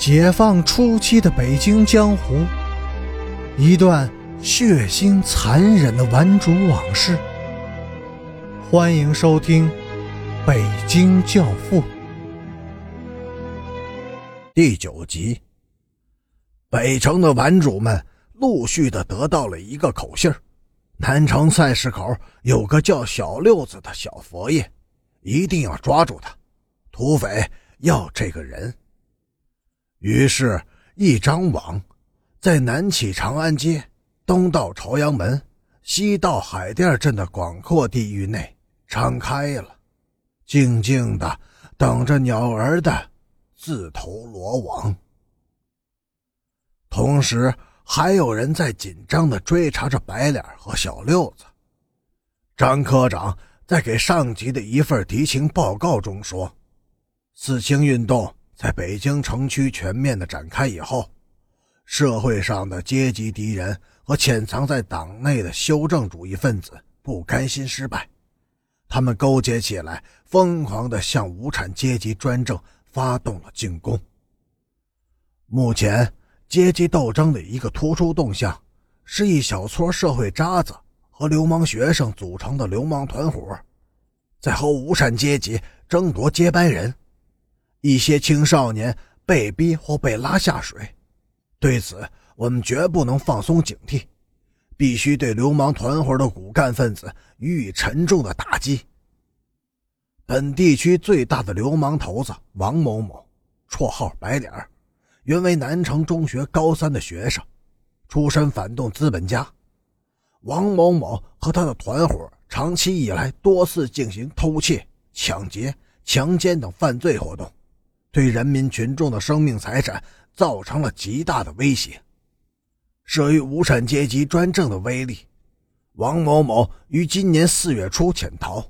解放初期的北京江湖，一段血腥残忍的顽主往事。欢迎收听《北京教父》第九集。北城的顽主们陆续的得到了一个口信南城菜市口有个叫小六子的小佛爷，一定要抓住他。土匪要这个人。于是，一张网在南起长安街，东到朝阳门，西到海淀镇的广阔地域内张开了，静静的等着鸟儿的自投罗网。同时，还有人在紧张的追查着白脸和小六子。张科长在给上级的一份敌情报告中说：“四清运动。”在北京城区全面的展开以后，社会上的阶级敌人和潜藏在党内的修正主义分子不甘心失败，他们勾结起来，疯狂地向无产阶级专政发动了进攻。目前，阶级斗争的一个突出动向，是一小撮社会渣子和流氓学生组成的流氓团伙，在和无产阶级争夺接班人。一些青少年被逼或被拉下水，对此我们绝不能放松警惕，必须对流氓团伙的骨干分子予以沉重的打击。本地区最大的流氓头子王某某，绰号白脸原为南城中学高三的学生，出身反动资本家。王某某和他的团伙长期以来多次进行偷窃、抢劫、强奸等犯罪活动。对人民群众的生命财产造成了极大的威胁。慑于无产阶级专政的威力，王某某于今年四月初潜逃。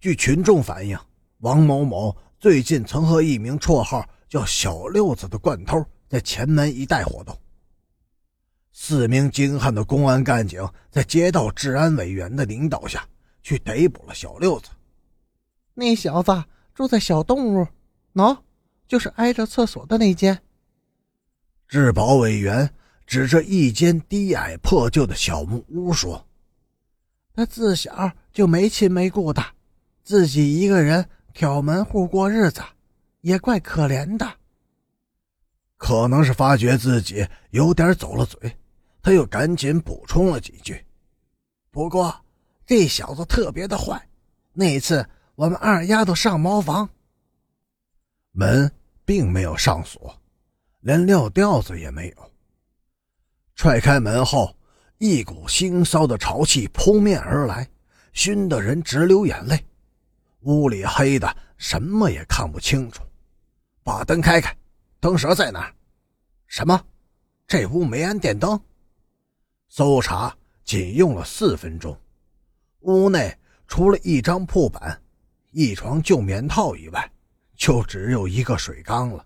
据群众反映，王某某最近曾和一名绰号叫“小六子”的惯偷在前门一带活动。四名精悍的公安干警在街道治安委员的领导下去逮捕了小六子。那小子住在小动物，喏。就是挨着厕所的那间。治保委员指着一间低矮破旧的小木屋说：“他自小就没亲没故的，自己一个人挑门户过日子，也怪可怜的。”可能是发觉自己有点走了嘴，他又赶紧补充了几句：“不过这小子特别的坏，那次我们二丫头上茅房，门。”并没有上锁，连撂吊子也没有。踹开门后，一股腥臊的潮气扑面而来，熏得人直流眼泪。屋里黑的什么也看不清楚，把灯开开，灯蛇在哪？什么？这屋没安电灯？搜查仅用了四分钟，屋内除了一张铺板、一床旧棉套以外。就只有一个水缸了，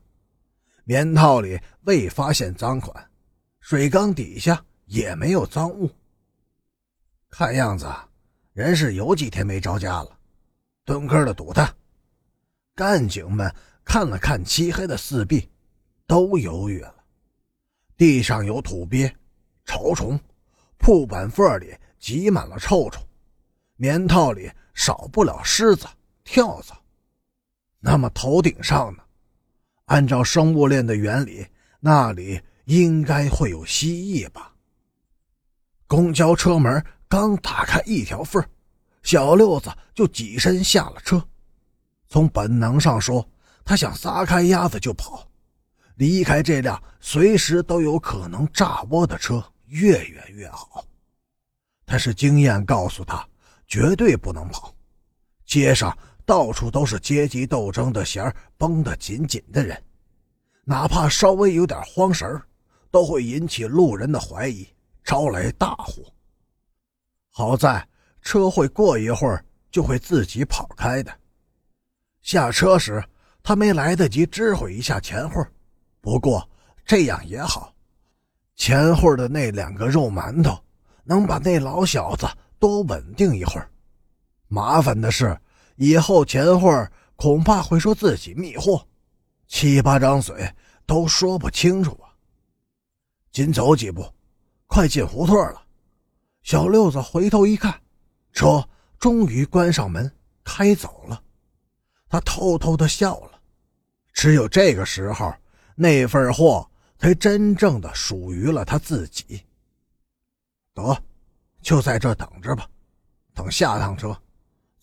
棉套里未发现赃款，水缸底下也没有赃物。看样子，人是有几天没着家了。蹲坑的堵他。干警们看了看漆黑的四壁，都犹豫了。地上有土鳖、潮虫，铺板缝里挤满了臭虫，棉套里少不了虱子、跳蚤。那么头顶上呢？按照生物链的原理，那里应该会有蜥蜴吧？公交车门刚打开一条缝，小六子就起身下了车。从本能上说，他想撒开鸭子就跑，离开这辆随时都有可能炸窝的车越远越好。但是经验告诉他，绝对不能跑。街上。到处都是阶级斗争的弦绷得紧紧的人，哪怕稍微有点慌神都会引起路人的怀疑，招来大祸。好在车会过一会儿就会自己跑开的。下车时，他没来得及知会一下钱慧，不过这样也好，钱慧的那两个肉馒头能把那老小子多稳定一会儿。麻烦的是。以后钱慧恐怕会说自己密货，七八张嘴都说不清楚啊。紧走几步，快进胡同了。小六子回头一看，车终于关上门开走了。他偷偷的笑了。只有这个时候，那份货才真正的属于了他自己。得，就在这等着吧，等下趟车，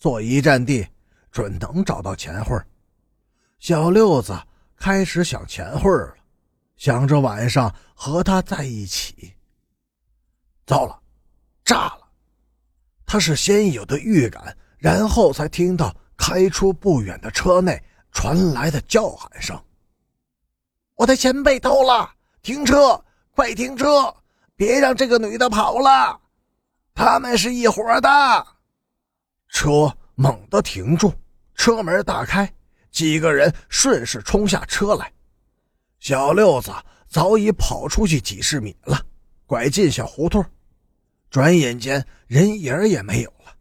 坐一站地，准能找到钱汇。小六子开始想钱汇了，想着晚上和他在一起。糟了，炸了！他是先有的预感，然后才听到开出不远的车内。传来的叫喊声：“我的钱被偷了！停车，快停车！别让这个女的跑了！他们是一伙的。”车猛地停住，车门大开，几个人顺势冲下车来。小六子早已跑出去几十米了，拐进小胡同，转眼间人影也没有了。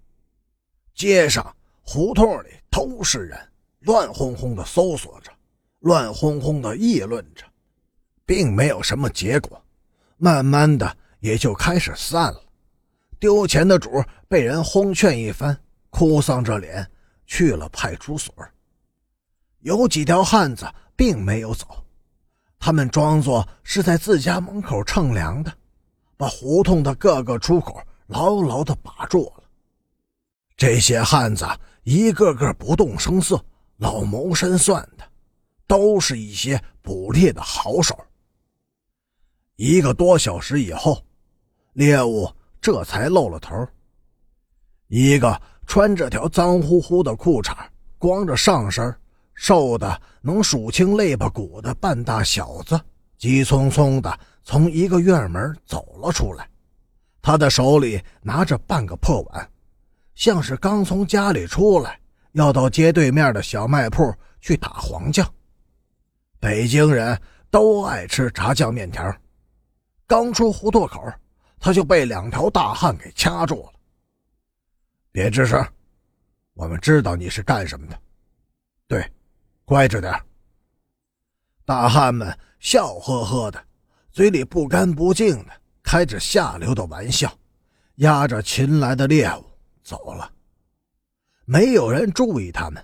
街上、胡同里都是人。乱哄哄的搜索着，乱哄哄的议论着，并没有什么结果。慢慢的，也就开始散了。丢钱的主被人哄劝一番，哭丧着脸去了派出所。有几条汉子并没有走，他们装作是在自家门口乘凉的，把胡同的各个出口牢牢的把住了。这些汉子一个个不动声色。老谋深算的，都是一些捕猎的好手。一个多小时以后，猎物这才露了头。一个穿着条脏乎乎的裤衩，光着上身，瘦的能数清肋巴骨的半大小子，急匆匆的从一个院门走了出来。他的手里拿着半个破碗，像是刚从家里出来。要到街对面的小卖铺去打黄酱。北京人都爱吃炸酱面条。刚出胡同口，他就被两条大汉给掐住了。别吱声，我们知道你是干什么的。对，乖着点。大汉们笑呵呵的，嘴里不干不净的开着下流的玩笑，押着擒来的猎物走了。没有人注意他们。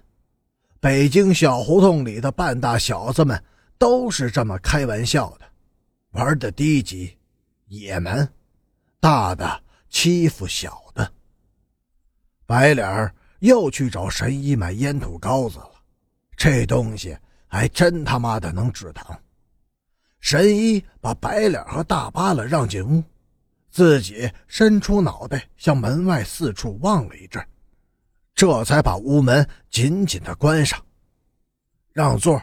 北京小胡同里的半大小子们都是这么开玩笑的，玩的低级、野蛮，大的欺负小的。白脸又去找神医买烟土膏子了，这东西还真他妈的能治疼。神医把白脸和大巴了让进屋，自己伸出脑袋向门外四处望了一阵。这才把屋门紧紧的关上，让座，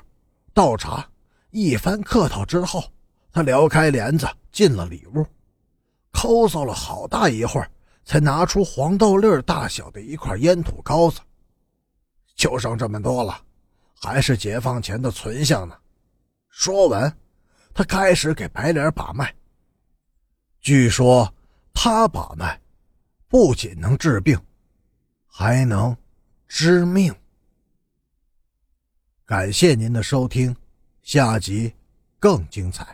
倒茶，一番客套之后，他撩开帘子进了里屋，抠搜了好大一会儿，才拿出黄豆粒大小的一块烟土膏子，就剩这么多了，还是解放前的存项呢。说完，他开始给白脸把脉。据说他把脉，不仅能治病。还能知命。感谢您的收听，下集更精彩。